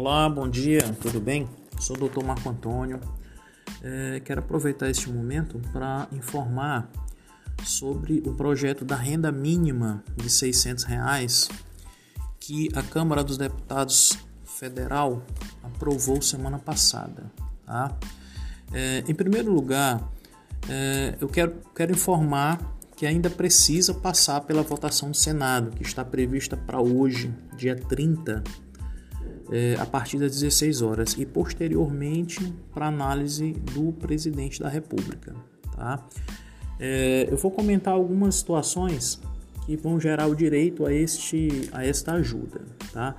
Olá, bom dia, tudo bem? Sou o Dr. Marco Antônio. É, quero aproveitar este momento para informar sobre o projeto da renda mínima de 600 reais que a Câmara dos Deputados Federal aprovou semana passada. Tá? É, em primeiro lugar, é, eu quero, quero informar que ainda precisa passar pela votação do Senado, que está prevista para hoje, dia 30 é, a partir das 16 horas e posteriormente para análise do presidente da República. Tá? É, eu vou comentar algumas situações que vão gerar o direito a, este, a esta ajuda. Tá?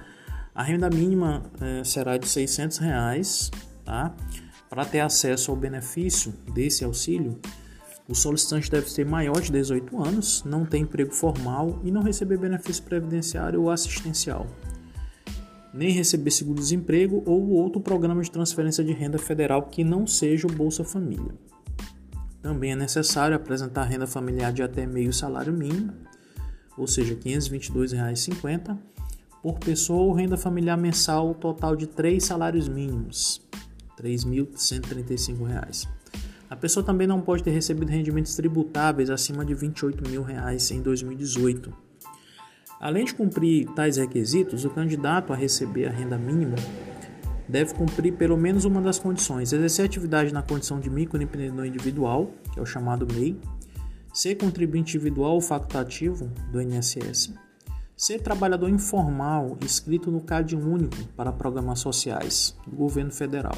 A renda mínima é, será de 600 reais, tá? Para ter acesso ao benefício desse auxílio, o solicitante deve ter maior de 18 anos, não ter emprego formal e não receber benefício previdenciário ou assistencial nem receber seguro-desemprego ou outro programa de transferência de renda federal que não seja o Bolsa Família. Também é necessário apresentar renda familiar de até meio salário mínimo, ou seja, R$ 522,50 por pessoa ou renda familiar mensal total de três salários mínimos, R$ 3.135. A pessoa também não pode ter recebido rendimentos tributáveis acima de 28 mil reais em 2018 Além de cumprir tais requisitos, o candidato a receber a renda mínima deve cumprir pelo menos uma das condições: exercer atividade na condição de microempreendedor individual, que é o chamado MEI, ser contribuinte individual ou facultativo do INSS, ser trabalhador informal inscrito no CAD único para programas sociais do governo federal,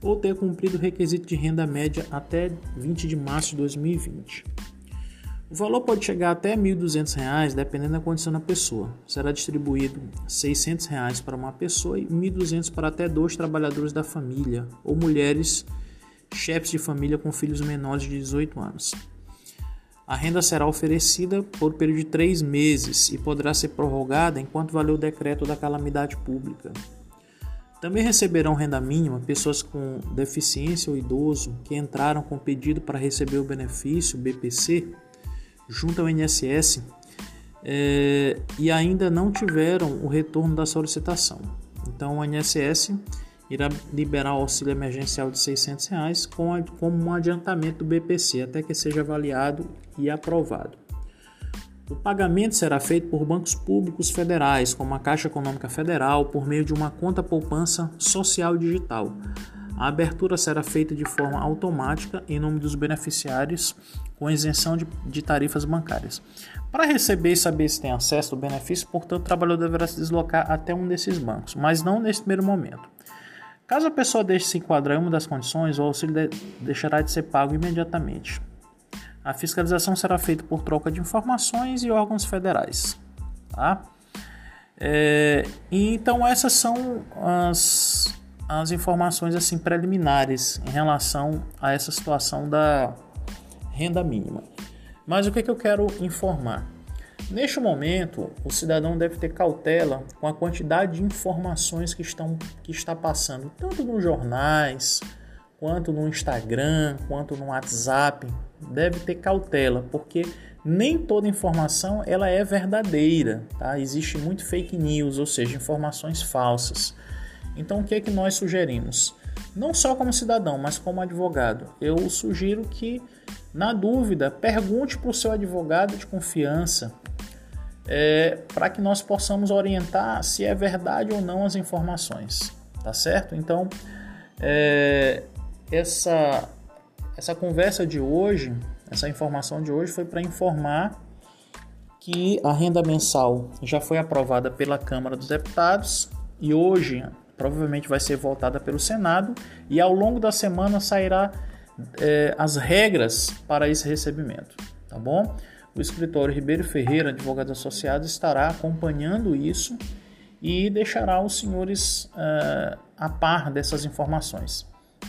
ou ter cumprido o requisito de renda média até 20 de março de 2020. O valor pode chegar até R$ 1.200, dependendo da condição da pessoa. Será distribuído 600 reais para uma pessoa e R$ 1.200 para até dois trabalhadores da família ou mulheres chefes de família com filhos menores de 18 anos. A renda será oferecida por período de três meses e poderá ser prorrogada enquanto valer o decreto da calamidade pública. Também receberão renda mínima pessoas com deficiência ou idoso que entraram com pedido para receber o benefício BPC junto ao INSS é, e ainda não tiveram o retorno da solicitação. Então, o INSS irá liberar o auxílio emergencial de 600 reais com, como um adiantamento do BPC até que seja avaliado e aprovado. O pagamento será feito por bancos públicos federais, como a Caixa Econômica Federal, por meio de uma conta poupança social digital. A abertura será feita de forma automática em nome dos beneficiários com isenção de, de tarifas bancárias. Para receber e saber se tem acesso ao benefício, portanto, o trabalhador deverá se deslocar até um desses bancos, mas não nesse primeiro momento. Caso a pessoa deixe se enquadrar em uma das condições, o auxílio de, deixará de ser pago imediatamente. A fiscalização será feita por troca de informações e órgãos federais. Tá? É, então essas são as, as informações assim preliminares em relação a essa situação da renda mínima. Mas o que, é que eu quero informar? Neste momento, o cidadão deve ter cautela com a quantidade de informações que, estão, que está passando, tanto nos jornais, quanto no Instagram, quanto no WhatsApp. Deve ter cautela, porque nem toda informação ela é verdadeira, tá? Existe muito fake news, ou seja, informações falsas. Então, o que é que nós sugerimos? Não só como cidadão, mas como advogado, eu sugiro que na dúvida, pergunte para o seu advogado de confiança é, para que nós possamos orientar se é verdade ou não as informações, tá certo? Então, é, essa, essa conversa de hoje, essa informação de hoje foi para informar que a renda mensal já foi aprovada pela Câmara dos Deputados e hoje provavelmente vai ser votada pelo Senado e ao longo da semana sairá é, as regras para esse recebimento, tá bom? O escritório Ribeiro Ferreira, advogados associados, estará acompanhando isso e deixará os senhores é, a par dessas informações,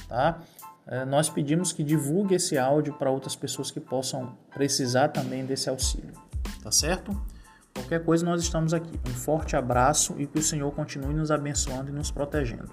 tá? É, nós pedimos que divulgue esse áudio para outras pessoas que possam precisar também desse auxílio, tá certo? Qualquer coisa nós estamos aqui. Um forte abraço e que o Senhor continue nos abençoando e nos protegendo.